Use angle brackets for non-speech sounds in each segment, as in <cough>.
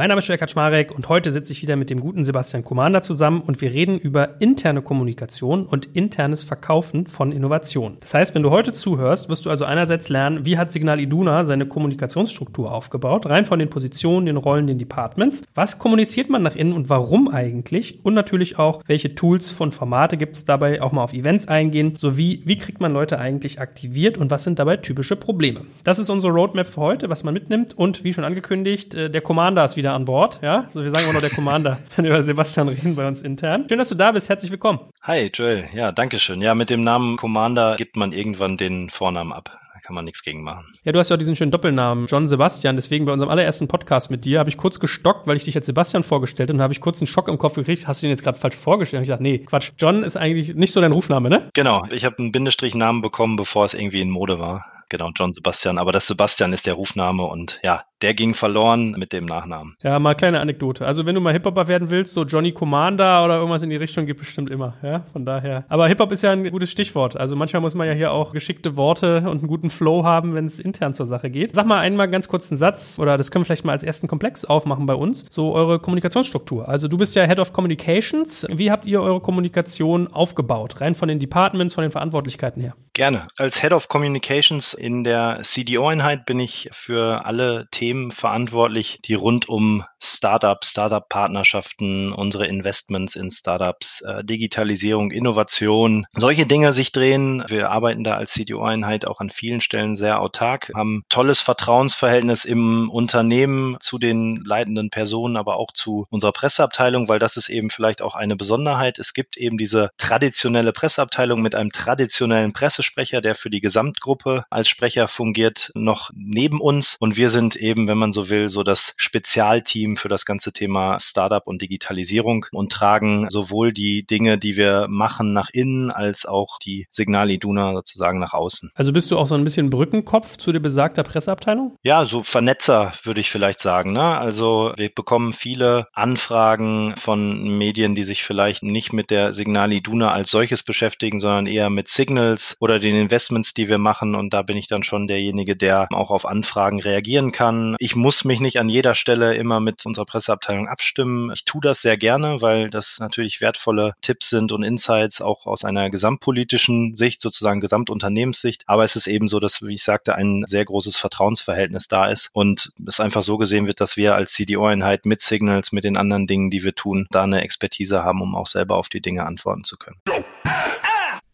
Mein Name ist Jörg Kaczmarek und heute sitze ich wieder mit dem guten Sebastian Commander zusammen und wir reden über interne Kommunikation und internes Verkaufen von Innovationen. Das heißt, wenn du heute zuhörst, wirst du also einerseits lernen, wie hat Signal Iduna seine Kommunikationsstruktur aufgebaut, rein von den Positionen, den Rollen, den Departments. Was kommuniziert man nach innen und warum eigentlich? Und natürlich auch, welche Tools von Formate gibt es dabei, auch mal auf Events eingehen, sowie wie kriegt man Leute eigentlich aktiviert und was sind dabei typische Probleme. Das ist unsere Roadmap für heute, was man mitnimmt und wie schon angekündigt, äh, der Commander ist wieder wieder an Bord. Ja, so wir sagen immer nur der Commander, <laughs> wenn wir über Sebastian reden bei uns intern. Schön, dass du da bist. Herzlich willkommen. Hi, Joel. Ja, danke schön. Ja, mit dem Namen Commander gibt man irgendwann den Vornamen ab kann man nichts gegen machen. Ja, du hast ja auch diesen schönen Doppelnamen, John Sebastian. Deswegen bei unserem allerersten Podcast mit dir habe ich kurz gestockt, weil ich dich als Sebastian vorgestellt habe und habe ich kurz einen Schock im Kopf gekriegt. Hast du ihn jetzt gerade falsch vorgestellt? Und ich dachte, nee, Quatsch. John ist eigentlich nicht so dein Rufname, ne? Genau. Ich habe einen Bindestrichnamen bekommen, bevor es irgendwie in Mode war. Genau, John Sebastian. Aber das Sebastian ist der Rufname und ja, der ging verloren mit dem Nachnamen. Ja, mal kleine Anekdote. Also wenn du mal Hip-Hopper werden willst, so Johnny Commander oder irgendwas in die Richtung gibt bestimmt immer. Ja, von daher. Aber Hip-Hop ist ja ein gutes Stichwort. Also manchmal muss man ja hier auch geschickte Worte und einen guten Flow haben, wenn es intern zur Sache geht. Sag mal einmal ganz kurz einen Satz oder das können wir vielleicht mal als ersten Komplex aufmachen bei uns. So eure Kommunikationsstruktur. Also du bist ja Head of Communications. Wie habt ihr eure Kommunikation aufgebaut? Rein von den Departments, von den Verantwortlichkeiten her. Gerne. Als Head of Communications in der CDO-Einheit bin ich für alle Themen verantwortlich, die rund um Startups, Startup-Partnerschaften, unsere Investments in Startups, äh, Digitalisierung, Innovation, solche Dinge sich drehen. Wir arbeiten da als CDO-Einheit auch an vielen Stellen sehr autark, haben tolles Vertrauensverhältnis im Unternehmen zu den leitenden Personen, aber auch zu unserer Presseabteilung, weil das ist eben vielleicht auch eine Besonderheit. Es gibt eben diese traditionelle Presseabteilung mit einem traditionellen Pressesprecher, der für die Gesamtgruppe als Sprecher fungiert, noch neben uns. Und wir sind eben, wenn man so will, so das Spezialteam für das ganze Thema Startup und Digitalisierung und tragen sowohl die Dinge, die wir machen, nach innen, als auch die Signal Iduna sozusagen nach außen. Also bist du auch so ein bisschen Brückenkopf zu der besagter Presseabteilung? Ja, so Vernetzer würde ich vielleicht sagen. Ne? Also wir bekommen viele Anfragen von Medien, die sich vielleicht nicht mit der Signal Iduna als solches beschäftigen, sondern eher mit Signals oder den Investments, die wir machen. Und da bin ich dann schon derjenige, der auch auf Anfragen reagieren kann. Ich muss mich nicht an jeder Stelle immer mit unserer Presseabteilung abstimmen. Ich tue das sehr gerne, weil das natürlich wertvolle Tipps sind und Insights auch aus einer gesamtpolitischen Sicht, sozusagen Gesamtunternehmenssicht. Aber es ist eben so, dass, wie ich sagte, ein sehr großes Vertrauensverhältnis da ist und es einfach so gesehen wird, dass wir als CDO-Einheit mit Signals, mit den anderen Dingen, die wir tun, da eine Expertise haben, um auch selber auf die Dinge antworten zu können.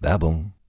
Werbung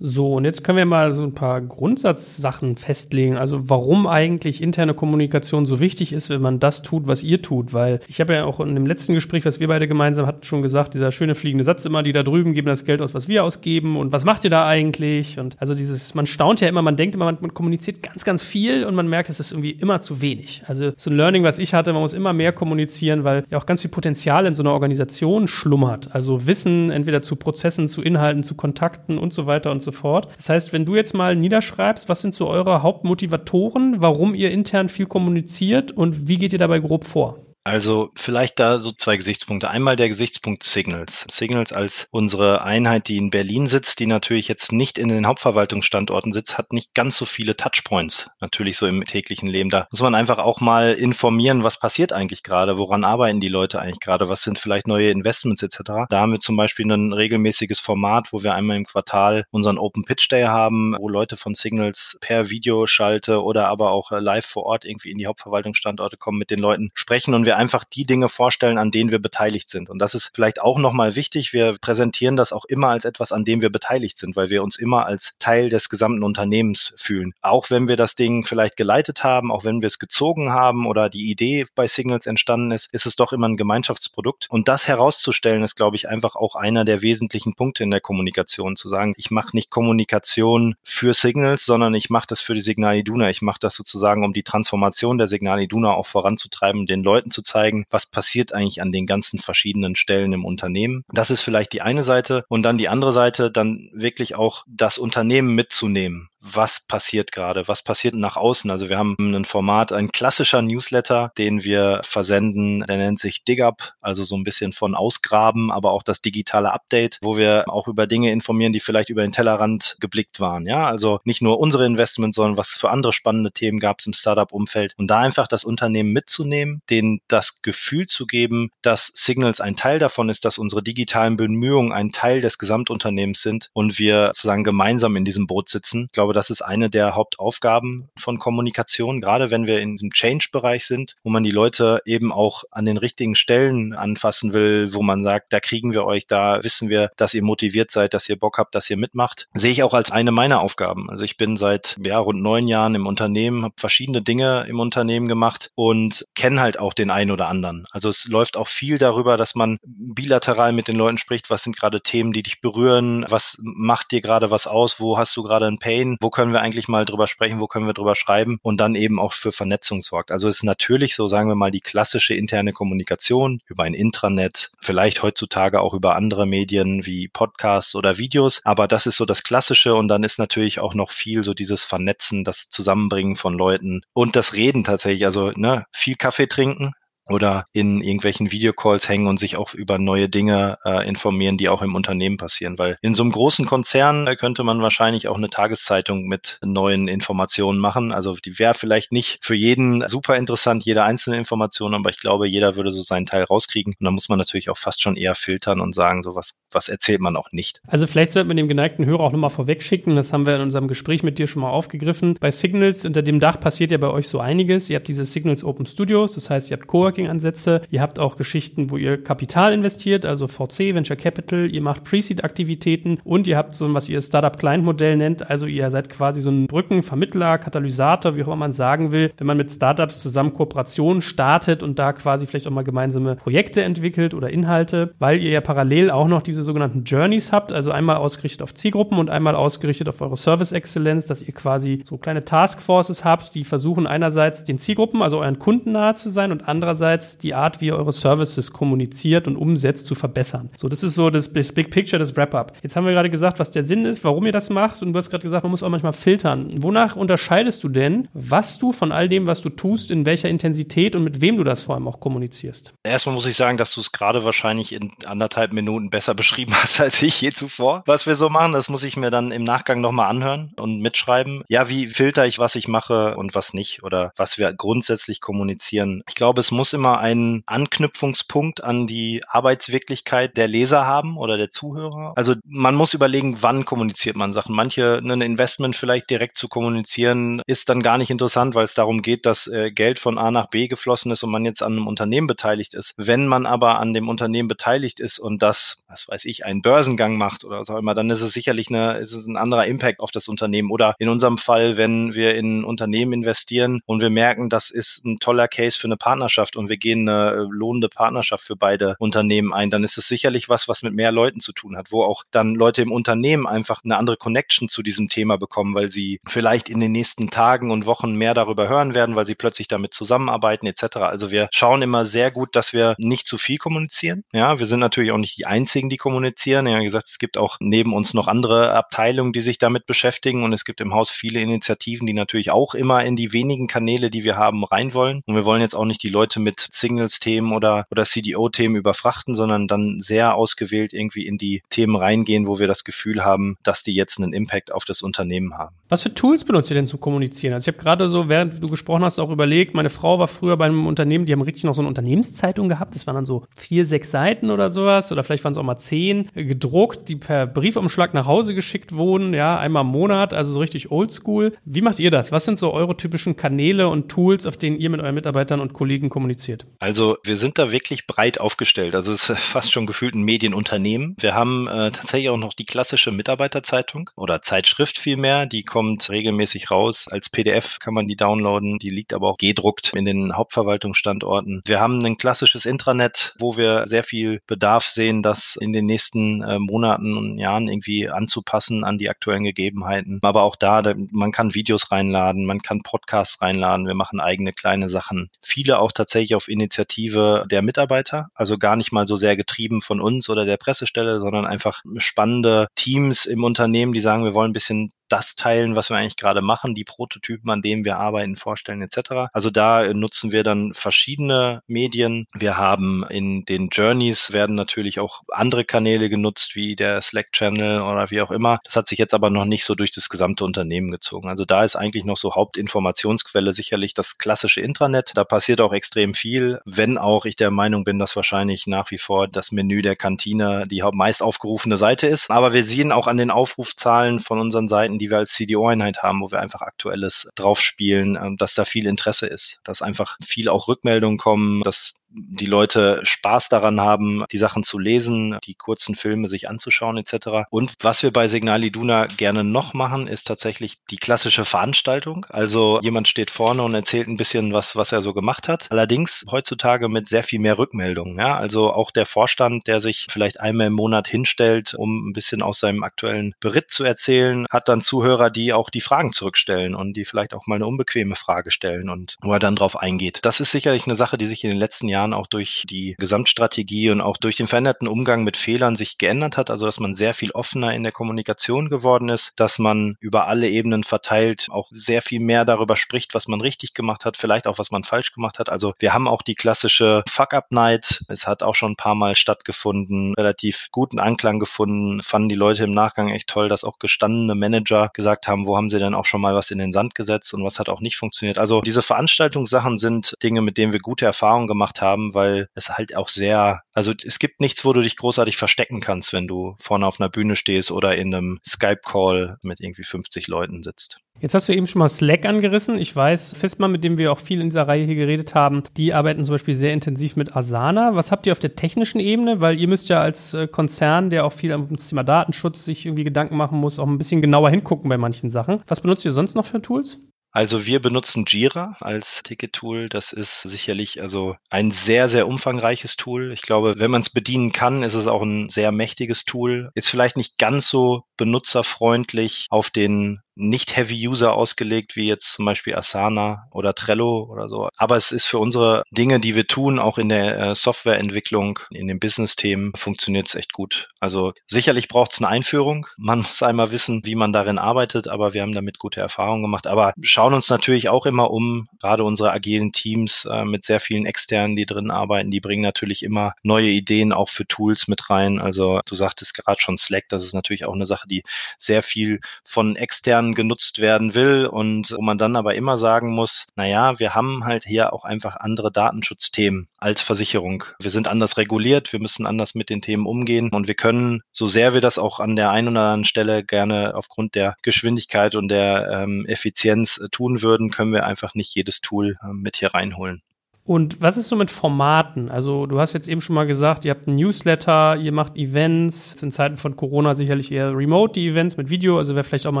So, und jetzt können wir mal so ein paar Grundsatzsachen festlegen. Also warum eigentlich interne Kommunikation so wichtig ist, wenn man das tut, was ihr tut. Weil ich habe ja auch in dem letzten Gespräch, was wir beide gemeinsam hatten, schon gesagt, dieser schöne fliegende Satz immer, die da drüben geben das Geld aus, was wir ausgeben. Und was macht ihr da eigentlich? Und also dieses, man staunt ja immer, man denkt immer, man, man kommuniziert ganz, ganz viel und man merkt, es ist irgendwie immer zu wenig. Also so ein Learning, was ich hatte, man muss immer mehr kommunizieren, weil ja auch ganz viel Potenzial in so einer Organisation schlummert. Also Wissen entweder zu Prozessen, zu Inhalten, zu Kontakten und so weiter und so fort. Das heißt, wenn du jetzt mal niederschreibst, was sind so eure Hauptmotivatoren, warum ihr intern viel kommuniziert und wie geht ihr dabei grob vor? Also vielleicht da so zwei Gesichtspunkte. Einmal der Gesichtspunkt Signals. Signals als unsere Einheit, die in Berlin sitzt, die natürlich jetzt nicht in den Hauptverwaltungsstandorten sitzt, hat nicht ganz so viele Touchpoints natürlich so im täglichen Leben. Da muss man einfach auch mal informieren, was passiert eigentlich gerade, woran arbeiten die Leute eigentlich gerade, was sind vielleicht neue Investments etc. Da haben wir zum Beispiel ein regelmäßiges Format, wo wir einmal im Quartal unseren Open Pitch Day haben, wo Leute von Signals per Videoschalte oder aber auch live vor Ort irgendwie in die Hauptverwaltungsstandorte kommen, mit den Leuten sprechen und wir wir einfach die Dinge vorstellen, an denen wir beteiligt sind. Und das ist vielleicht auch nochmal wichtig. Wir präsentieren das auch immer als etwas, an dem wir beteiligt sind, weil wir uns immer als Teil des gesamten Unternehmens fühlen. Auch wenn wir das Ding vielleicht geleitet haben, auch wenn wir es gezogen haben oder die Idee bei Signals entstanden ist, ist es doch immer ein Gemeinschaftsprodukt. Und das herauszustellen, ist, glaube ich, einfach auch einer der wesentlichen Punkte in der Kommunikation, zu sagen, ich mache nicht Kommunikation für Signals, sondern ich mache das für die Signal Iduna. Ich mache das sozusagen, um die Transformation der Signal Iduna auch voranzutreiben, den Leuten zu zeigen, was passiert eigentlich an den ganzen verschiedenen Stellen im Unternehmen. Das ist vielleicht die eine Seite und dann die andere Seite, dann wirklich auch das Unternehmen mitzunehmen was passiert gerade, was passiert nach außen. Also wir haben ein Format, ein klassischer Newsletter, den wir versenden, der nennt sich DigUp, also so ein bisschen von Ausgraben, aber auch das digitale Update, wo wir auch über Dinge informieren, die vielleicht über den Tellerrand geblickt waren. Ja, also nicht nur unsere Investments, sondern was für andere spannende Themen gab es im Startup-Umfeld und da einfach das Unternehmen mitzunehmen, denen das Gefühl zu geben, dass Signals ein Teil davon ist, dass unsere digitalen Bemühungen ein Teil des Gesamtunternehmens sind und wir sozusagen gemeinsam in diesem Boot sitzen. Ich glaube, das ist eine der Hauptaufgaben von Kommunikation, gerade wenn wir in diesem Change-Bereich sind, wo man die Leute eben auch an den richtigen Stellen anfassen will, wo man sagt, da kriegen wir euch, da wissen wir, dass ihr motiviert seid, dass ihr Bock habt, dass ihr mitmacht, sehe ich auch als eine meiner Aufgaben. Also ich bin seit ja, rund neun Jahren im Unternehmen, habe verschiedene Dinge im Unternehmen gemacht und kenne halt auch den einen oder anderen. Also es läuft auch viel darüber, dass man bilateral mit den Leuten spricht, was sind gerade Themen, die dich berühren, was macht dir gerade was aus, wo hast du gerade ein Pain, wo können wir eigentlich mal drüber sprechen, wo können wir drüber schreiben und dann eben auch für Vernetzung sorgt. Also es ist natürlich so, sagen wir mal, die klassische interne Kommunikation über ein Intranet, vielleicht heutzutage auch über andere Medien wie Podcasts oder Videos, aber das ist so das Klassische und dann ist natürlich auch noch viel so dieses Vernetzen, das Zusammenbringen von Leuten und das Reden tatsächlich, also ne, viel Kaffee trinken, oder in irgendwelchen Videocalls hängen und sich auch über neue Dinge äh, informieren, die auch im Unternehmen passieren. Weil in so einem großen Konzern äh, könnte man wahrscheinlich auch eine Tageszeitung mit neuen Informationen machen. Also die wäre vielleicht nicht für jeden super interessant, jede einzelne Information, aber ich glaube, jeder würde so seinen Teil rauskriegen. Und da muss man natürlich auch fast schon eher filtern und sagen, so was, was erzählt man auch nicht. Also vielleicht sollten wir dem geneigten Hörer auch nochmal vorwegschicken. Das haben wir in unserem Gespräch mit dir schon mal aufgegriffen. Bei Signals unter dem Dach passiert ja bei euch so einiges. Ihr habt diese Signals Open Studios, das heißt, ihr habt Core Coworking-Ansätze. Ihr habt auch Geschichten, wo ihr Kapital investiert, also VC, Venture Capital. Ihr macht Pre-Seed-Aktivitäten und ihr habt so, was ihr Startup-Client-Modell nennt. Also ihr seid quasi so ein Brückenvermittler, Katalysator, wie auch immer man sagen will, wenn man mit Startups zusammen Kooperationen startet und da quasi vielleicht auch mal gemeinsame Projekte entwickelt oder Inhalte, weil ihr ja parallel auch noch diese sogenannten Journeys habt, also einmal ausgerichtet auf Zielgruppen und einmal ausgerichtet auf eure Service-Exzellenz, dass ihr quasi so kleine Taskforces habt, die versuchen einerseits den Zielgruppen, also euren Kunden nahe zu sein und andererseits einerseits die Art, wie ihr eure Services kommuniziert und umsetzt, zu verbessern. So, das ist so das, das Big Picture, das Wrap-up. Jetzt haben wir gerade gesagt, was der Sinn ist, warum ihr das macht und du hast gerade gesagt, man muss auch manchmal filtern. Wonach unterscheidest du denn, was du von all dem, was du tust, in welcher Intensität und mit wem du das vor allem auch kommunizierst? Erstmal muss ich sagen, dass du es gerade wahrscheinlich in anderthalb Minuten besser <laughs> beschrieben hast als ich je zuvor. Was wir so machen, das muss ich mir dann im Nachgang nochmal anhören und mitschreiben. Ja, wie filter ich, was ich mache und was nicht oder was wir grundsätzlich kommunizieren. Ich glaube, es muss immer einen Anknüpfungspunkt an die Arbeitswirklichkeit der Leser haben oder der Zuhörer. Also man muss überlegen, wann kommuniziert man Sachen. Manche, ein Investment vielleicht direkt zu kommunizieren, ist dann gar nicht interessant, weil es darum geht, dass äh, Geld von A nach B geflossen ist und man jetzt an einem Unternehmen beteiligt ist. Wenn man aber an dem Unternehmen beteiligt ist und das, was weiß ich, einen Börsengang macht oder was auch immer, dann ist es sicherlich eine, ist es ein anderer Impact auf das Unternehmen. Oder in unserem Fall, wenn wir in ein Unternehmen investieren und wir merken, das ist ein toller Case für eine Partnerschaft und und wir gehen eine äh, lohnende Partnerschaft für beide Unternehmen ein, dann ist es sicherlich was, was mit mehr Leuten zu tun hat, wo auch dann Leute im Unternehmen einfach eine andere Connection zu diesem Thema bekommen, weil sie vielleicht in den nächsten Tagen und Wochen mehr darüber hören werden, weil sie plötzlich damit zusammenarbeiten etc. Also wir schauen immer sehr gut, dass wir nicht zu viel kommunizieren. Ja, wir sind natürlich auch nicht die einzigen, die kommunizieren. Ja, wie gesagt, es gibt auch neben uns noch andere Abteilungen, die sich damit beschäftigen und es gibt im Haus viele Initiativen, die natürlich auch immer in die wenigen Kanäle, die wir haben, rein wollen. Und wir wollen jetzt auch nicht die Leute mit mit Signals-Themen oder, oder CDO-Themen überfrachten, sondern dann sehr ausgewählt irgendwie in die Themen reingehen, wo wir das Gefühl haben, dass die jetzt einen Impact auf das Unternehmen haben. Was für Tools benutzt ihr denn zum Kommunizieren? Also ich habe gerade so, während du gesprochen hast, auch überlegt, meine Frau war früher bei einem Unternehmen, die haben richtig noch so eine Unternehmenszeitung gehabt. Das waren dann so vier, sechs Seiten oder sowas oder vielleicht waren es auch mal zehn gedruckt, die per Briefumschlag nach Hause geschickt wurden, ja, einmal im Monat, also so richtig oldschool. Wie macht ihr das? Was sind so eure typischen Kanäle und Tools, auf denen ihr mit euren Mitarbeitern und Kollegen kommuniziert? Also wir sind da wirklich breit aufgestellt. Also es ist <laughs> fast schon gefühlt ein Medienunternehmen. Wir haben äh, tatsächlich auch noch die klassische Mitarbeiterzeitung oder Zeitschrift vielmehr. Die kommt regelmäßig raus. Als PDF kann man die downloaden. Die liegt aber auch gedruckt in den Hauptverwaltungsstandorten. Wir haben ein klassisches Intranet, wo wir sehr viel Bedarf sehen, das in den nächsten äh, Monaten und Jahren irgendwie anzupassen an die aktuellen Gegebenheiten. Aber auch da, da, man kann Videos reinladen, man kann Podcasts reinladen. Wir machen eigene kleine Sachen. Viele auch tatsächlich auf Initiative der Mitarbeiter, also gar nicht mal so sehr getrieben von uns oder der Pressestelle, sondern einfach spannende Teams im Unternehmen, die sagen, wir wollen ein bisschen das teilen, was wir eigentlich gerade machen, die Prototypen, an denen wir arbeiten, vorstellen etc. Also da nutzen wir dann verschiedene Medien. Wir haben in den Journeys werden natürlich auch andere Kanäle genutzt, wie der Slack-Channel oder wie auch immer. Das hat sich jetzt aber noch nicht so durch das gesamte Unternehmen gezogen. Also da ist eigentlich noch so Hauptinformationsquelle sicherlich das klassische Intranet. Da passiert auch extrem viel, wenn auch ich der Meinung bin, dass wahrscheinlich nach wie vor das Menü der Kantine die meist aufgerufene Seite ist. Aber wir sehen auch an den Aufrufzahlen von unseren Seiten, die wir als CDO-Einheit haben, wo wir einfach aktuelles draufspielen, ähm, dass da viel Interesse ist, dass einfach viel auch Rückmeldungen kommen, dass die Leute Spaß daran haben, die Sachen zu lesen, die kurzen Filme sich anzuschauen etc. Und was wir bei Signal Iduna gerne noch machen, ist tatsächlich die klassische Veranstaltung. Also jemand steht vorne und erzählt ein bisschen was, was er so gemacht hat. Allerdings heutzutage mit sehr viel mehr Rückmeldungen. Ja? Also auch der Vorstand, der sich vielleicht einmal im Monat hinstellt, um ein bisschen aus seinem aktuellen Beritt zu erzählen, hat dann Zuhörer, die auch die Fragen zurückstellen und die vielleicht auch mal eine unbequeme Frage stellen und wo er dann drauf eingeht. Das ist sicherlich eine Sache, die sich in den letzten Jahren Jahren auch durch die Gesamtstrategie und auch durch den veränderten Umgang mit Fehlern sich geändert hat. Also dass man sehr viel offener in der Kommunikation geworden ist, dass man über alle Ebenen verteilt auch sehr viel mehr darüber spricht, was man richtig gemacht hat, vielleicht auch was man falsch gemacht hat. Also wir haben auch die klassische Fuck-Up-Night. Es hat auch schon ein paar Mal stattgefunden, relativ guten Anklang gefunden, fanden die Leute im Nachgang echt toll, dass auch gestandene Manager gesagt haben, wo haben sie denn auch schon mal was in den Sand gesetzt und was hat auch nicht funktioniert. Also diese Veranstaltungssachen sind Dinge, mit denen wir gute Erfahrungen gemacht haben haben, weil es halt auch sehr, also es gibt nichts, wo du dich großartig verstecken kannst, wenn du vorne auf einer Bühne stehst oder in einem Skype-Call mit irgendwie 50 Leuten sitzt. Jetzt hast du eben schon mal Slack angerissen. Ich weiß, Fistmann, mit dem wir auch viel in dieser Reihe hier geredet haben, die arbeiten zum Beispiel sehr intensiv mit Asana. Was habt ihr auf der technischen Ebene? Weil ihr müsst ja als äh, Konzern, der auch viel am Thema Datenschutz sich irgendwie Gedanken machen muss, auch ein bisschen genauer hingucken bei manchen Sachen. Was benutzt ihr sonst noch für Tools? Also wir benutzen Jira als Ticket-Tool. Das ist sicherlich also ein sehr, sehr umfangreiches Tool. Ich glaube, wenn man es bedienen kann, ist es auch ein sehr mächtiges Tool. Ist vielleicht nicht ganz so benutzerfreundlich auf den nicht Heavy-User ausgelegt, wie jetzt zum Beispiel Asana oder Trello oder so. Aber es ist für unsere Dinge, die wir tun, auch in der äh, Softwareentwicklung, in den Business-Themen, funktioniert es echt gut. Also sicherlich braucht es eine Einführung. Man <laughs> muss einmal wissen, wie man darin arbeitet, aber wir haben damit gute Erfahrungen gemacht. Aber schauen uns natürlich auch immer um, gerade unsere agilen Teams äh, mit sehr vielen Externen, die drin arbeiten, die bringen natürlich immer neue Ideen auch für Tools mit rein. Also du sagtest gerade schon Slack, das ist natürlich auch eine Sache, die sehr viel von externen genutzt werden will und wo man dann aber immer sagen muss, naja, wir haben halt hier auch einfach andere Datenschutzthemen als Versicherung. Wir sind anders reguliert, wir müssen anders mit den Themen umgehen und wir können, so sehr wir das auch an der einen oder anderen Stelle gerne aufgrund der Geschwindigkeit und der ähm, Effizienz äh, tun würden, können wir einfach nicht jedes Tool äh, mit hier reinholen. Und was ist so mit Formaten? Also du hast jetzt eben schon mal gesagt, ihr habt ein Newsletter, ihr macht Events, in Zeiten von Corona sicherlich eher remote die Events mit Video, also wäre vielleicht auch mal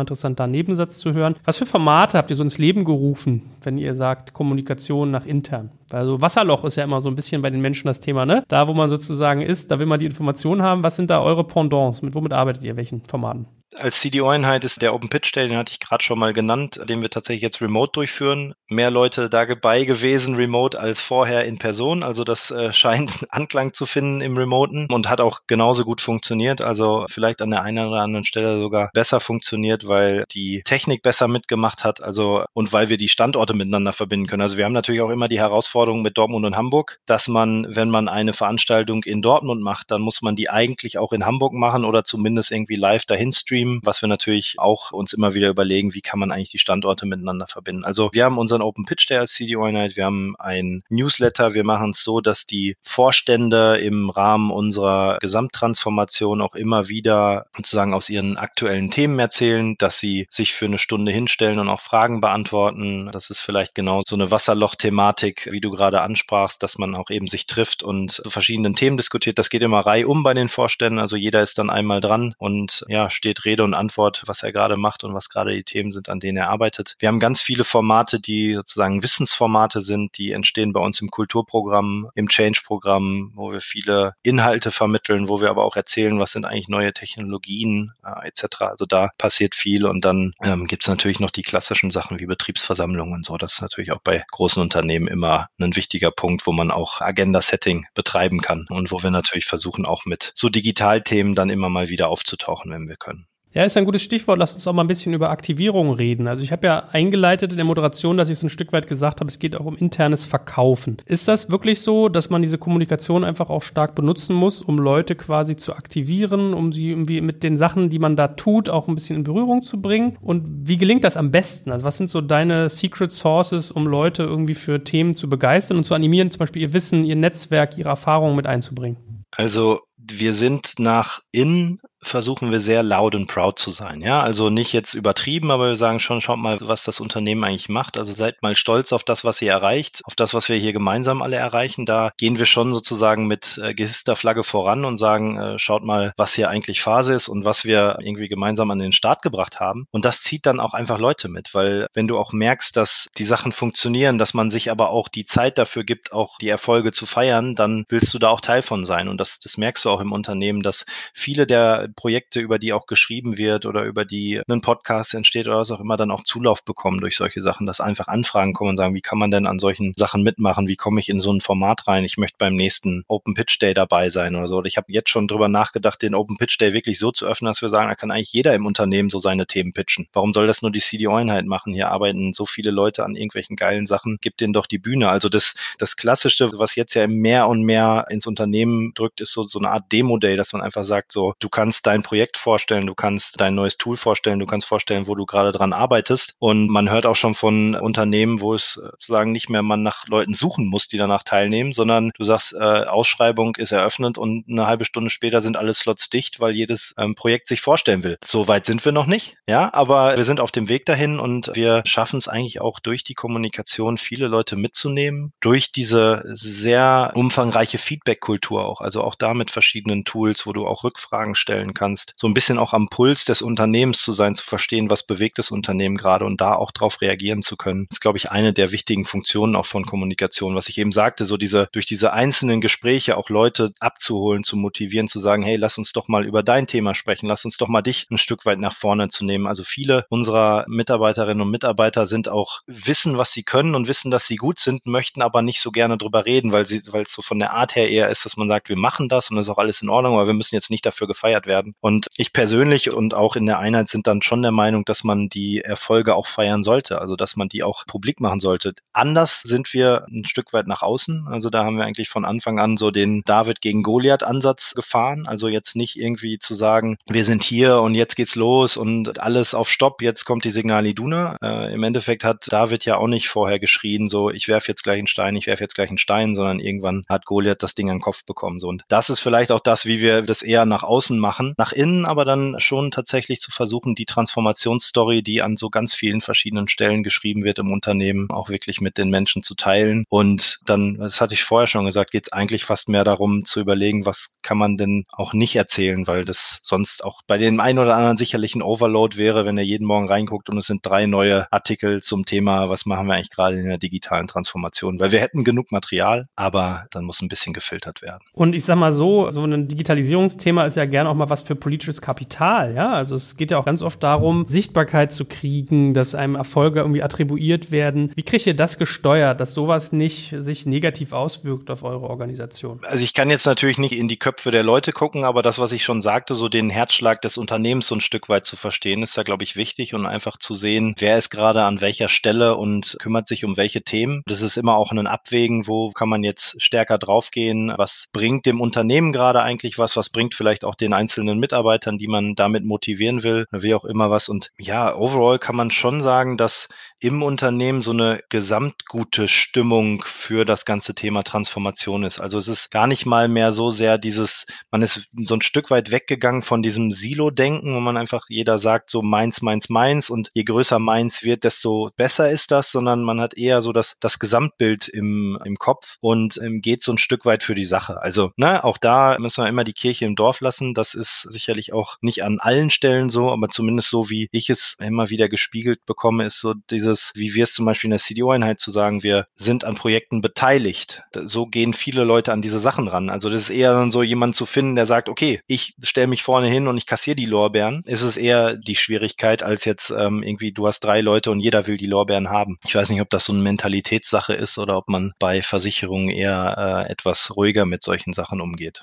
interessant, da einen Nebensatz zu hören. Was für Formate habt ihr so ins Leben gerufen, wenn ihr sagt Kommunikation nach intern? Also Wasserloch ist ja immer so ein bisschen bei den Menschen das Thema, ne? Da, wo man sozusagen ist, da will man die Informationen haben. Was sind da eure Pendants? Mit womit arbeitet ihr? Welchen Formaten? Als CDO-Einheit ist der Open Pitch Day, den hatte ich gerade schon mal genannt, den wir tatsächlich jetzt remote durchführen. Mehr Leute dabei gewesen remote als vorher in Person. Also das äh, <laughs> scheint Anklang zu finden im Remoten und hat auch genauso gut funktioniert. Also vielleicht an der einen oder anderen Stelle sogar besser funktioniert, weil die Technik besser mitgemacht hat. Also und weil wir die Standorte miteinander verbinden können. Also wir haben natürlich auch immer die Herausforderung mit Dortmund und Hamburg, dass man, wenn man eine Veranstaltung in Dortmund macht, dann muss man die eigentlich auch in Hamburg machen oder zumindest irgendwie live dahin streamen Stream, was wir natürlich auch uns immer wieder überlegen, wie kann man eigentlich die Standorte miteinander verbinden. Also wir haben unseren Open Pitch Day als CDO Night, wir haben ein Newsletter, wir machen es so, dass die Vorstände im Rahmen unserer Gesamttransformation auch immer wieder sozusagen aus ihren aktuellen Themen erzählen, dass sie sich für eine Stunde hinstellen und auch Fragen beantworten. Das ist vielleicht genau so eine Wasserloch-Thematik, wie du gerade ansprachst, dass man auch eben sich trifft und zu verschiedenen Themen diskutiert. Das geht immer reihum bei den Vorständen. Also jeder ist dann einmal dran und ja, steht Rede Rede und Antwort, was er gerade macht und was gerade die Themen sind, an denen er arbeitet. Wir haben ganz viele Formate, die sozusagen Wissensformate sind, die entstehen bei uns im Kulturprogramm, im Change-Programm, wo wir viele Inhalte vermitteln, wo wir aber auch erzählen, was sind eigentlich neue Technologien äh, etc. Also da passiert viel und dann ähm, gibt es natürlich noch die klassischen Sachen wie Betriebsversammlungen und so. Das ist natürlich auch bei großen Unternehmen immer ein wichtiger Punkt, wo man auch Agenda-Setting betreiben kann und wo wir natürlich versuchen, auch mit so Digitalthemen dann immer mal wieder aufzutauchen, wenn wir können. Ja, ist ein gutes Stichwort. Lass uns auch mal ein bisschen über Aktivierung reden. Also ich habe ja eingeleitet in der Moderation, dass ich so ein Stück weit gesagt habe, es geht auch um internes Verkaufen. Ist das wirklich so, dass man diese Kommunikation einfach auch stark benutzen muss, um Leute quasi zu aktivieren, um sie irgendwie mit den Sachen, die man da tut, auch ein bisschen in Berührung zu bringen? Und wie gelingt das am besten? Also was sind so deine Secret Sources, um Leute irgendwie für Themen zu begeistern und zu animieren, zum Beispiel ihr Wissen, ihr Netzwerk, ihre Erfahrungen mit einzubringen? Also wir sind nach innen versuchen wir sehr loud and proud zu sein. Ja, also nicht jetzt übertrieben, aber wir sagen schon, schaut mal, was das Unternehmen eigentlich macht. Also seid mal stolz auf das, was ihr erreicht, auf das, was wir hier gemeinsam alle erreichen. Da gehen wir schon sozusagen mit äh, gehisster Flagge voran und sagen, äh, schaut mal, was hier eigentlich Phase ist und was wir irgendwie gemeinsam an den Start gebracht haben. Und das zieht dann auch einfach Leute mit, weil wenn du auch merkst, dass die Sachen funktionieren, dass man sich aber auch die Zeit dafür gibt, auch die Erfolge zu feiern, dann willst du da auch Teil von sein. Und das, das merkst du auch im Unternehmen, dass viele der Projekte, über die auch geschrieben wird oder über die ein Podcast entsteht oder was auch immer, dann auch Zulauf bekommen durch solche Sachen, dass einfach Anfragen kommen und sagen, wie kann man denn an solchen Sachen mitmachen? Wie komme ich in so ein Format rein? Ich möchte beim nächsten Open Pitch Day dabei sein oder so. Und ich habe jetzt schon drüber nachgedacht, den Open Pitch Day wirklich so zu öffnen, dass wir sagen, da kann eigentlich jeder im Unternehmen so seine Themen pitchen. Warum soll das nur die CDO-Einheit machen? Hier arbeiten so viele Leute an irgendwelchen geilen Sachen. Gib denen doch die Bühne. Also das, das Klassischste, was jetzt ja mehr und mehr ins Unternehmen drückt, ist so, so eine Art Demo-Day, dass man einfach sagt, so, du kannst dein Projekt vorstellen, du kannst dein neues Tool vorstellen, du kannst vorstellen, wo du gerade dran arbeitest. Und man hört auch schon von Unternehmen, wo es sozusagen nicht mehr man nach Leuten suchen muss, die danach teilnehmen, sondern du sagst, äh, Ausschreibung ist eröffnet und eine halbe Stunde später sind alle Slots dicht, weil jedes ähm, Projekt sich vorstellen will. So weit sind wir noch nicht, ja, aber wir sind auf dem Weg dahin und wir schaffen es eigentlich auch durch die Kommunikation viele Leute mitzunehmen, durch diese sehr umfangreiche Feedback-Kultur auch, also auch da mit verschiedenen Tools, wo du auch Rückfragen stellen kannst, so ein bisschen auch am Puls des Unternehmens zu sein, zu verstehen, was bewegt das Unternehmen gerade und da auch drauf reagieren zu können. Ist, glaube ich, eine der wichtigen Funktionen auch von Kommunikation, was ich eben sagte, so diese, durch diese einzelnen Gespräche auch Leute abzuholen, zu motivieren, zu sagen, hey, lass uns doch mal über dein Thema sprechen, lass uns doch mal dich ein Stück weit nach vorne zu nehmen. Also viele unserer Mitarbeiterinnen und Mitarbeiter sind auch, wissen, was sie können und wissen, dass sie gut sind, möchten aber nicht so gerne drüber reden, weil sie, weil es so von der Art her eher ist, dass man sagt, wir machen das und das ist auch alles in Ordnung, aber wir müssen jetzt nicht dafür gefeiert werden. Und ich persönlich und auch in der Einheit sind dann schon der Meinung, dass man die Erfolge auch feiern sollte, also dass man die auch publik machen sollte. Anders sind wir ein Stück weit nach außen. Also da haben wir eigentlich von Anfang an so den David gegen Goliath Ansatz gefahren. Also jetzt nicht irgendwie zu sagen, wir sind hier und jetzt geht's los und alles auf Stopp, jetzt kommt die Signal Iduna. Äh, Im Endeffekt hat David ja auch nicht vorher geschrien, so ich werfe jetzt gleich einen Stein, ich werfe jetzt gleich einen Stein, sondern irgendwann hat Goliath das Ding an den Kopf bekommen. So. Und das ist vielleicht auch das, wie wir das eher nach außen machen. Nach innen aber dann schon tatsächlich zu versuchen, die Transformationsstory, die an so ganz vielen verschiedenen Stellen geschrieben wird im Unternehmen, auch wirklich mit den Menschen zu teilen. Und dann, das hatte ich vorher schon gesagt, geht es eigentlich fast mehr darum zu überlegen, was kann man denn auch nicht erzählen, weil das sonst auch bei dem einen oder anderen sicherlich ein Overload wäre, wenn er jeden Morgen reinguckt und es sind drei neue Artikel zum Thema, was machen wir eigentlich gerade in der digitalen Transformation, weil wir hätten genug Material, aber dann muss ein bisschen gefiltert werden. Und ich sag mal so, so ein Digitalisierungsthema ist ja gerne auch mal was was für politisches Kapital, ja. Also es geht ja auch ganz oft darum, Sichtbarkeit zu kriegen, dass einem Erfolge irgendwie attribuiert werden. Wie kriegt ihr das gesteuert, dass sowas nicht sich negativ auswirkt auf eure Organisation? Also ich kann jetzt natürlich nicht in die Köpfe der Leute gucken, aber das, was ich schon sagte, so den Herzschlag des Unternehmens so ein Stück weit zu verstehen, ist da, glaube ich, wichtig und einfach zu sehen, wer ist gerade an welcher Stelle und kümmert sich um welche Themen. Das ist immer auch ein Abwägen, wo kann man jetzt stärker draufgehen, was bringt dem Unternehmen gerade eigentlich was, was bringt vielleicht auch den einzelnen Mitarbeitern, die man damit motivieren will, wie auch immer was. Und ja, overall kann man schon sagen, dass im Unternehmen so eine gesamtgute Stimmung für das ganze Thema Transformation ist. Also es ist gar nicht mal mehr so sehr dieses, man ist so ein Stück weit weggegangen von diesem Silo-Denken, wo man einfach jeder sagt so meins, meins, meins und je größer meins wird, desto besser ist das, sondern man hat eher so das, das Gesamtbild im, im Kopf und ähm, geht so ein Stück weit für die Sache. Also, ne, auch da müssen wir immer die Kirche im Dorf lassen. Das ist sicherlich auch nicht an allen Stellen so, aber zumindest so, wie ich es immer wieder gespiegelt bekomme, ist so dieses dieses, wie wir es zum Beispiel in der CDO-Einheit zu sagen, wir sind an Projekten beteiligt. So gehen viele Leute an diese Sachen ran. Also das ist eher dann so jemand zu finden, der sagt, okay, ich stelle mich vorne hin und ich kassiere die Lorbeeren. Es ist eher die Schwierigkeit, als jetzt ähm, irgendwie, du hast drei Leute und jeder will die Lorbeeren haben. Ich weiß nicht, ob das so eine Mentalitätssache ist oder ob man bei Versicherungen eher äh, etwas ruhiger mit solchen Sachen umgeht.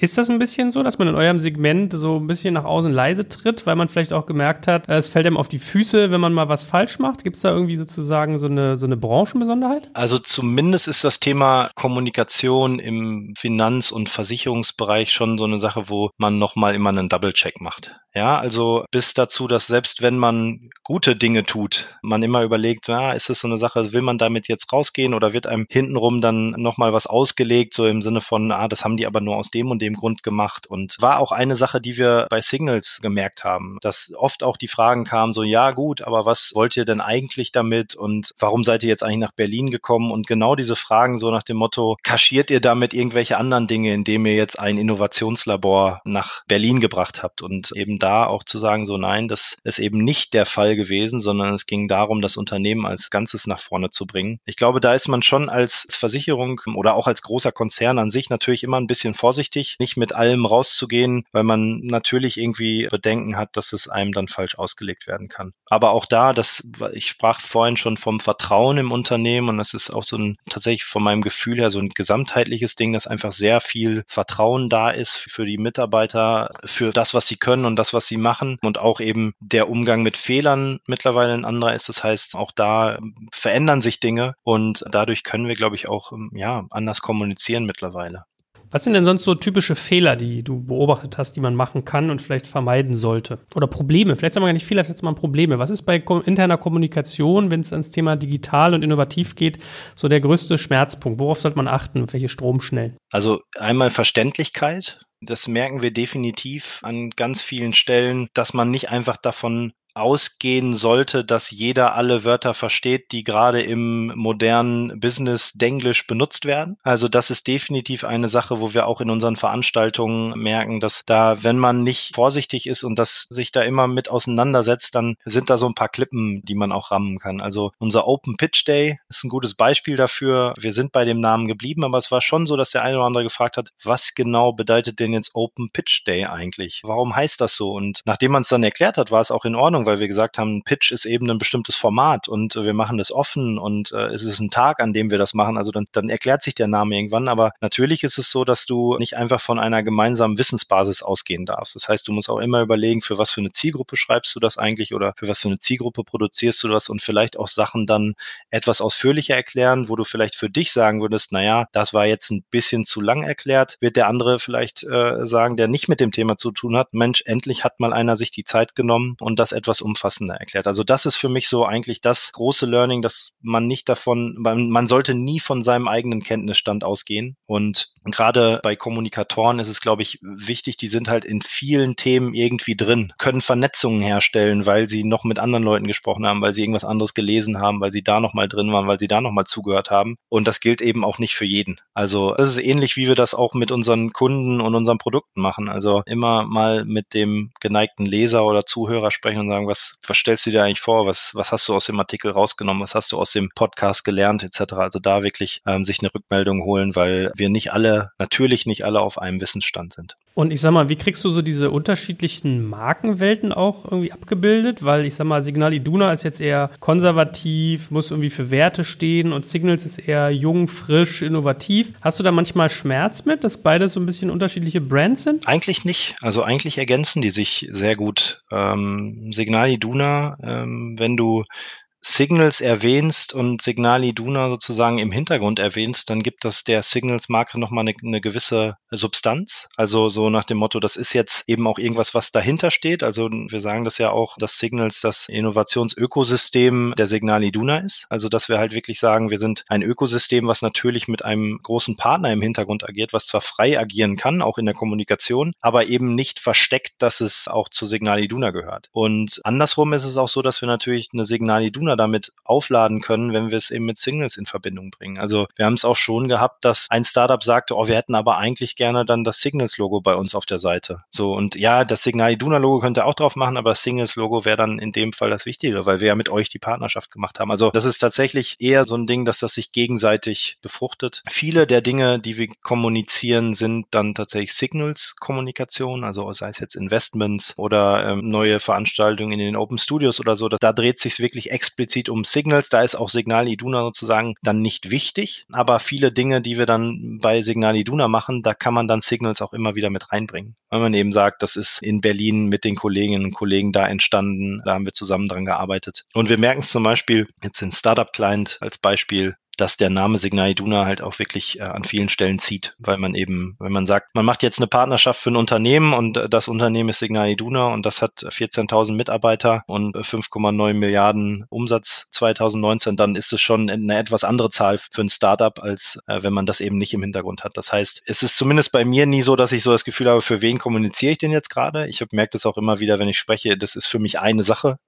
Ist das ein bisschen so, dass man in eurem Segment so ein bisschen nach außen leise tritt, weil man vielleicht auch gemerkt hat, es fällt einem auf die Füße, wenn man mal was falsch macht? Gibt es da irgendwie sozusagen so eine, so eine Branchenbesonderheit? Also zumindest ist das Thema Kommunikation im Finanz- und Versicherungsbereich schon so eine Sache, wo man nochmal immer einen Double-Check macht. Ja, also bis dazu, dass selbst wenn man gute Dinge tut, man immer überlegt, ja, ist es so eine Sache, will man damit jetzt rausgehen oder wird einem hintenrum dann nochmal was ausgelegt, so im Sinne von, ah, das haben die aber nur aus dem und dem Grund gemacht. Und war auch eine Sache, die wir bei Signals gemerkt haben, dass oft auch die Fragen kamen, so, ja, gut, aber was wollt ihr denn eigentlich damit und warum seid ihr jetzt eigentlich nach Berlin gekommen? Und genau diese Fragen so nach dem Motto, kaschiert ihr damit irgendwelche anderen Dinge, indem ihr jetzt ein Innovationslabor nach Berlin gebracht habt und eben da auch zu sagen, so nein, das ist eben nicht der Fall gewesen, sondern es ging darum, das Unternehmen als Ganzes nach vorne zu bringen. Ich glaube, da ist man schon als Versicherung oder auch als großer Konzern an sich natürlich immer ein bisschen vorsichtig, nicht mit allem rauszugehen, weil man natürlich irgendwie Bedenken hat, dass es einem dann falsch ausgelegt werden kann. Aber auch da, das, ich sprach vorhin schon vom Vertrauen im Unternehmen und das ist auch so ein, tatsächlich von meinem Gefühl her so ein gesamtheitliches Ding, dass einfach sehr viel Vertrauen da ist für die Mitarbeiter, für das, was sie können und das, was sie machen und auch eben der Umgang mit Fehlern mittlerweile ein anderer ist. Das heißt, auch da verändern sich Dinge und dadurch können wir, glaube ich, auch ja, anders kommunizieren mittlerweile. Was sind denn sonst so typische Fehler, die du beobachtet hast, die man machen kann und vielleicht vermeiden sollte? Oder Probleme? Vielleicht sagen wir gar nicht Fehler, jetzt mal Probleme. Was ist bei interner Kommunikation, wenn es ans Thema digital und innovativ geht, so der größte Schmerzpunkt? Worauf sollte man achten? Welche Stromschnellen? Also einmal Verständlichkeit. Das merken wir definitiv an ganz vielen Stellen, dass man nicht einfach davon ausgehen sollte, dass jeder alle Wörter versteht, die gerade im modernen Business Denglisch benutzt werden. Also das ist definitiv eine Sache, wo wir auch in unseren Veranstaltungen merken, dass da, wenn man nicht vorsichtig ist und das sich da immer mit auseinandersetzt, dann sind da so ein paar Klippen, die man auch rammen kann. Also unser Open Pitch Day ist ein gutes Beispiel dafür. Wir sind bei dem Namen geblieben, aber es war schon so, dass der eine oder andere gefragt hat, was genau bedeutet denn jetzt Open Pitch Day eigentlich? Warum heißt das so? Und nachdem man es dann erklärt hat, war es auch in Ordnung, weil wir gesagt haben, Pitch ist eben ein bestimmtes Format und äh, wir machen das offen und äh, es ist ein Tag, an dem wir das machen. Also dann, dann erklärt sich der Name irgendwann. Aber natürlich ist es so, dass du nicht einfach von einer gemeinsamen Wissensbasis ausgehen darfst. Das heißt, du musst auch immer überlegen, für was für eine Zielgruppe schreibst du das eigentlich oder für was für eine Zielgruppe produzierst du das und vielleicht auch Sachen dann etwas ausführlicher erklären, wo du vielleicht für dich sagen würdest, naja, das war jetzt ein bisschen zu lang erklärt, wird der andere vielleicht äh, sagen, der nicht mit dem Thema zu tun hat, Mensch, endlich hat mal einer sich die Zeit genommen und das etwas umfassender erklärt. Also das ist für mich so eigentlich das große Learning, dass man nicht davon, man, man sollte nie von seinem eigenen Kenntnisstand ausgehen. Und gerade bei Kommunikatoren ist es, glaube ich, wichtig, die sind halt in vielen Themen irgendwie drin, können Vernetzungen herstellen, weil sie noch mit anderen Leuten gesprochen haben, weil sie irgendwas anderes gelesen haben, weil sie da nochmal drin waren, weil sie da nochmal zugehört haben. Und das gilt eben auch nicht für jeden. Also das ist ähnlich, wie wir das auch mit unseren Kunden und unseren Produkten machen. Also immer mal mit dem geneigten Leser oder Zuhörer sprechen und sagen, was, was stellst du dir eigentlich vor? Was, was hast du aus dem Artikel rausgenommen? Was hast du aus dem Podcast gelernt etc.? Also da wirklich ähm, sich eine Rückmeldung holen, weil wir nicht alle, natürlich nicht alle auf einem Wissensstand sind. Und ich sag mal, wie kriegst du so diese unterschiedlichen Markenwelten auch irgendwie abgebildet? Weil ich sag mal, Signal Iduna ist jetzt eher konservativ, muss irgendwie für Werte stehen und Signals ist eher jung, frisch, innovativ. Hast du da manchmal Schmerz mit, dass beide so ein bisschen unterschiedliche Brands sind? Eigentlich nicht. Also eigentlich ergänzen die sich sehr gut. Ähm, Signal Iduna, ähm, wenn du Signals erwähnst und Signal Iduna sozusagen im Hintergrund erwähnst, dann gibt das der Signals-Marke nochmal eine, eine gewisse Substanz. Also so nach dem Motto, das ist jetzt eben auch irgendwas, was dahinter steht. Also wir sagen das ja auch, dass Signals das Innovationsökosystem der Signal Iduna ist. Also dass wir halt wirklich sagen, wir sind ein Ökosystem, was natürlich mit einem großen Partner im Hintergrund agiert, was zwar frei agieren kann, auch in der Kommunikation, aber eben nicht versteckt, dass es auch zu Signal Iduna gehört. Und andersrum ist es auch so, dass wir natürlich eine Signal Iduna Consumer damit aufladen können, wenn wir es eben mit Signals in Verbindung bringen. Also wir haben es auch schon gehabt, dass ein Startup sagte, oh, wir hätten aber eigentlich gerne dann das Signals-Logo bei uns auf der Seite. So, und ja, das Signal Iduna-Logo könnte auch drauf machen, aber das Signals-Logo wäre dann in dem Fall das Wichtige, weil wir ja mit euch die Partnerschaft gemacht haben. Also das ist tatsächlich eher so ein Ding, dass das sich gegenseitig befruchtet. Viele der Dinge, die wir kommunizieren, sind dann tatsächlich Signals-Kommunikation, also sei es jetzt Investments oder ähm, neue Veranstaltungen in den Open Studios oder so. Da, da dreht sich wirklich explizit explizit um Signals. Da ist auch Signal Iduna sozusagen dann nicht wichtig. Aber viele Dinge, die wir dann bei Signal Iduna machen, da kann man dann Signals auch immer wieder mit reinbringen. Weil man eben sagt, das ist in Berlin mit den Kolleginnen und Kollegen da entstanden. Da haben wir zusammen dran gearbeitet. Und wir merken es zum Beispiel jetzt in Startup Client als Beispiel dass der Name Signal Iduna halt auch wirklich äh, an vielen Stellen zieht, weil man eben, wenn man sagt, man macht jetzt eine Partnerschaft für ein Unternehmen und äh, das Unternehmen ist Signal Iduna und das hat 14.000 Mitarbeiter und 5,9 Milliarden Umsatz 2019, dann ist es schon eine etwas andere Zahl für ein Startup, als äh, wenn man das eben nicht im Hintergrund hat. Das heißt, es ist zumindest bei mir nie so, dass ich so das Gefühl habe, für wen kommuniziere ich denn jetzt gerade? Ich merke das auch immer wieder, wenn ich spreche, das ist für mich eine Sache.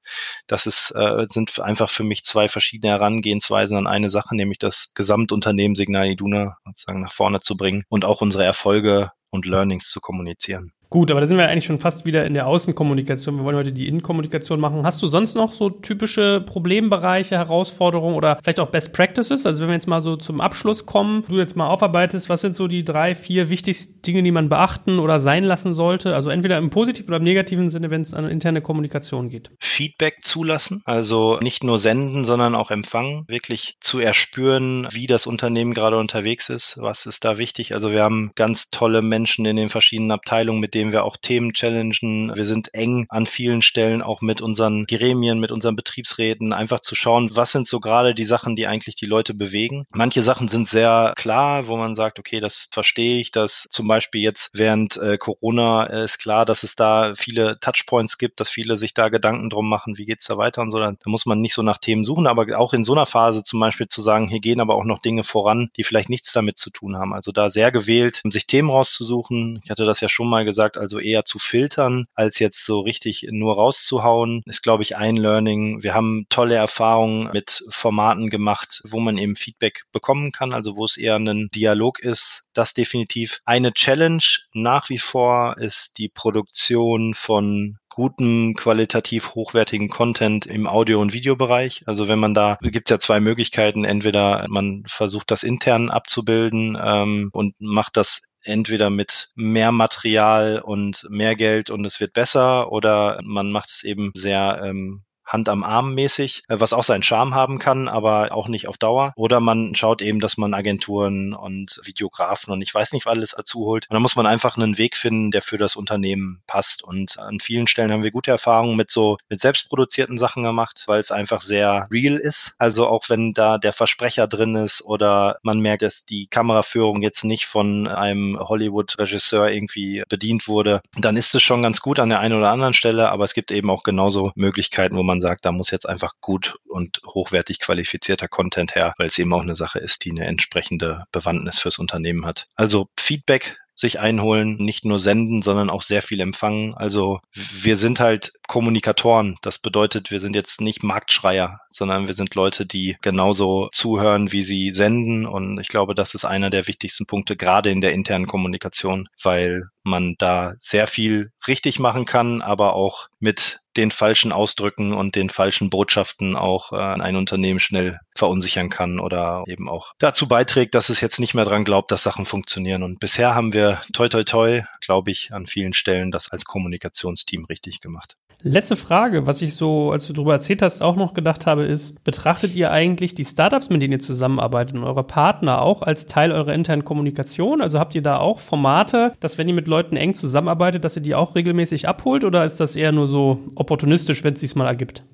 Das ist, äh, sind einfach für mich zwei verschiedene Herangehensweisen an eine Sache, nämlich das Gesamtunternehmen Signal Iduna sozusagen nach vorne zu bringen und auch unsere Erfolge und Learnings zu kommunizieren. Gut, aber da sind wir eigentlich schon fast wieder in der Außenkommunikation. Wir wollen heute die Innenkommunikation machen. Hast du sonst noch so typische Problembereiche, Herausforderungen oder vielleicht auch Best Practices? Also wenn wir jetzt mal so zum Abschluss kommen, du jetzt mal aufarbeitest, was sind so die drei, vier wichtigsten Dinge, die man beachten oder sein lassen sollte? Also entweder im positiven oder im negativen Sinne, wenn es an interne Kommunikation geht. Feedback zulassen, also nicht nur senden, sondern auch empfangen, wirklich zu erspüren, wie das Unternehmen gerade unterwegs ist, was ist da wichtig. Also wir haben ganz tolle Menschen in den verschiedenen Abteilungen, mit denen dem wir auch Themen challengen. Wir sind eng an vielen Stellen auch mit unseren Gremien, mit unseren Betriebsräten, einfach zu schauen, was sind so gerade die Sachen, die eigentlich die Leute bewegen. Manche Sachen sind sehr klar, wo man sagt, okay, das verstehe ich, dass zum Beispiel jetzt während äh, Corona äh, ist klar, dass es da viele Touchpoints gibt, dass viele sich da Gedanken drum machen, wie geht's da weiter und so. Da muss man nicht so nach Themen suchen, aber auch in so einer Phase zum Beispiel zu sagen, hier gehen aber auch noch Dinge voran, die vielleicht nichts damit zu tun haben. Also da sehr gewählt, um sich Themen rauszusuchen. Ich hatte das ja schon mal gesagt, gesagt, also eher zu filtern, als jetzt so richtig nur rauszuhauen, ist, glaube ich, ein Learning. Wir haben tolle Erfahrungen mit Formaten gemacht, wo man eben Feedback bekommen kann, also wo es eher ein Dialog ist. Das definitiv eine Challenge nach wie vor ist die Produktion von guten, qualitativ hochwertigen Content im Audio- und Videobereich. Also wenn man da, gibt es ja zwei Möglichkeiten. Entweder man versucht das intern abzubilden ähm, und macht das entweder mit mehr Material und mehr Geld und es wird besser oder man macht es eben sehr ähm, Hand am Arm mäßig, äh, was auch seinen Charme haben kann, aber auch nicht auf Dauer. Oder man schaut eben, dass man Agenturen und Videografen und ich weiß nicht, was alles dazu holt. Und dann muss man einfach einen Weg finden, der für das Unternehmen passt. Und an vielen Stellen haben wir gute Erfahrungen mit so mit selbstproduzierten Sachen gemacht, weil es einfach sehr real ist. Also auch wenn da der Versprecher drin ist oder man merkt, dass die Kameraführung jetzt nicht von einem Hollywood-Regisseur irgendwie bedient wurde, dann ist es schon ganz gut an der einen oder anderen Stelle, aber es gibt eben auch genauso Möglichkeiten, wo man sagt, da muss jetzt einfach gut und hochwertig qualifizierter Content her, weil es eben auch eine Sache ist, die eine entsprechende Bewandtnis fürs Unternehmen hat. Also Feedback sich einholen, nicht nur senden, sondern auch sehr viel empfangen. Also wir sind halt Kommunikatoren. Das bedeutet, wir sind jetzt nicht Marktschreier, sondern wir sind Leute, die genauso zuhören, wie sie senden. Und ich glaube, das ist einer der wichtigsten Punkte, gerade in der internen Kommunikation, weil man da sehr viel richtig machen kann, aber auch mit den falschen Ausdrücken und den falschen Botschaften auch äh, ein Unternehmen schnell verunsichern kann oder eben auch dazu beiträgt, dass es jetzt nicht mehr dran glaubt, dass Sachen funktionieren. Und bisher haben wir toi toi toi, glaube ich, an vielen Stellen das als Kommunikationsteam richtig gemacht. Letzte Frage, was ich so, als du darüber erzählt hast, auch noch gedacht habe, ist, betrachtet ihr eigentlich die Startups, mit denen ihr zusammenarbeitet und eure Partner auch als Teil eurer internen Kommunikation? Also habt ihr da auch Formate, dass wenn ihr mit Leuten eng zusammenarbeitet, dass ihr die auch regelmäßig abholt oder ist das eher nur so opportunistisch, wenn es sich mal ergibt?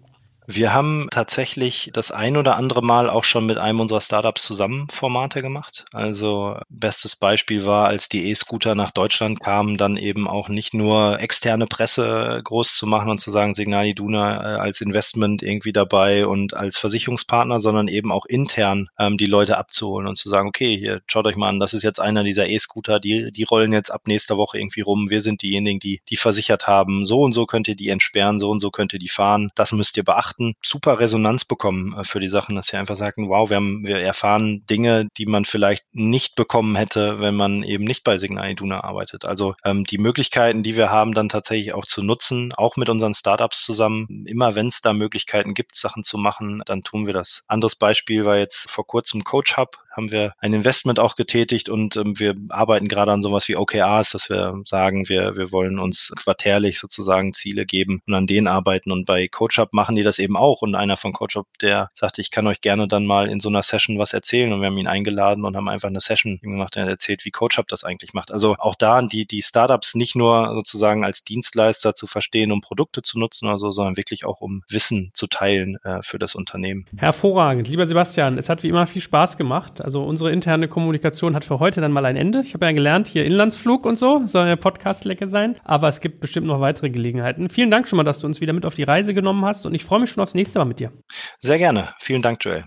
Wir haben tatsächlich das ein oder andere Mal auch schon mit einem unserer Startups zusammen Formate gemacht. Also bestes Beispiel war, als die E-Scooter nach Deutschland kamen, dann eben auch nicht nur externe Presse groß zu machen und zu sagen, Signal Iduna äh, als Investment irgendwie dabei und als Versicherungspartner, sondern eben auch intern ähm, die Leute abzuholen und zu sagen, okay, hier schaut euch mal an, das ist jetzt einer dieser E-Scooter, die, die rollen jetzt ab nächster Woche irgendwie rum. Wir sind diejenigen, die die versichert haben. So und so könnt ihr die entsperren, so und so könnt ihr die fahren. Das müsst ihr beachten beobachten, super Resonanz bekommen äh, für die Sachen, dass sie einfach sagen, wow, wir haben, wir erfahren Dinge, die man vielleicht nicht bekommen hätte, wenn man eben nicht bei Signal Iduna arbeitet. Also ähm, die Möglichkeiten, die wir haben, dann tatsächlich auch zu nutzen, auch mit unseren Startups zusammen. Immer wenn es da Möglichkeiten gibt, Sachen zu machen, dann tun wir das. Anderes Beispiel war jetzt vor kurzem Coach Hub, haben wir ein Investment auch getätigt und ähm, wir arbeiten gerade an sowas wie OKRs, dass wir sagen, wir, wir wollen uns quartärlich sozusagen Ziele geben und an denen arbeiten. Und bei CoachUp machen die das eben auch. Und einer von CoachUp, der sagte, ich kann euch gerne dann mal in so einer Session was erzählen. Und wir haben ihn eingeladen und haben einfach eine Session gemacht, der erzählt, wie CoachUp das eigentlich macht. Also auch da die, die Startups nicht nur sozusagen als Dienstleister zu verstehen, um Produkte zu nutzen oder so, sondern wirklich auch um Wissen zu teilen äh, für das Unternehmen. Hervorragend. Lieber Sebastian, es hat wie immer viel Spaß gemacht. Also unsere interne Kommunikation hat für heute dann mal ein Ende. Ich habe ja gelernt, hier Inlandsflug und so soll ja Podcast-Lecke sein. Aber es gibt bestimmt noch weitere Gelegenheiten. Vielen Dank schon mal, dass du uns wieder mit auf die Reise genommen hast und ich freue mich schon aufs nächste Mal mit dir. Sehr gerne. Vielen Dank, Joel.